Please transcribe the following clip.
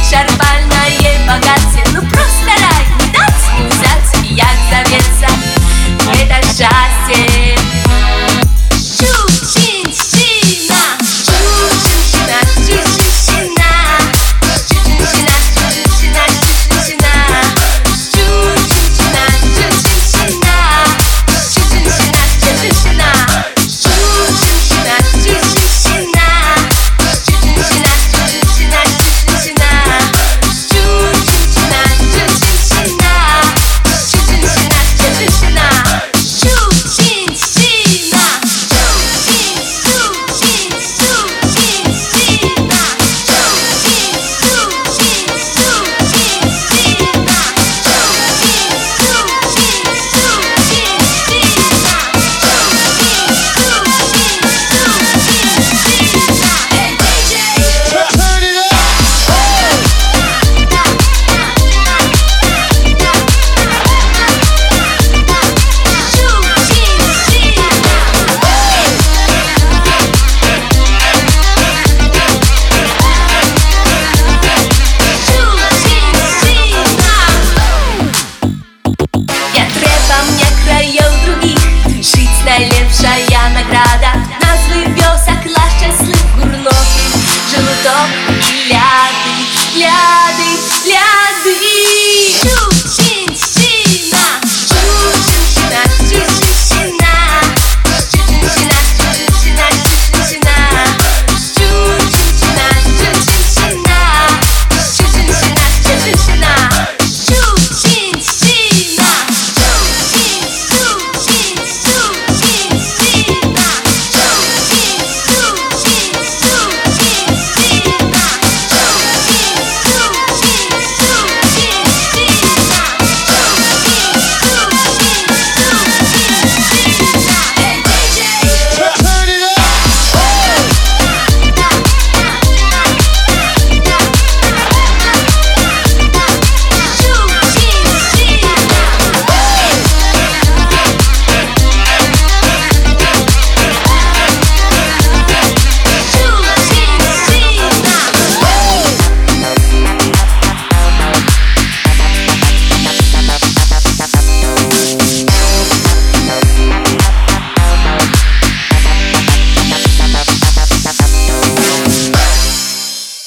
Невычерпальное богатство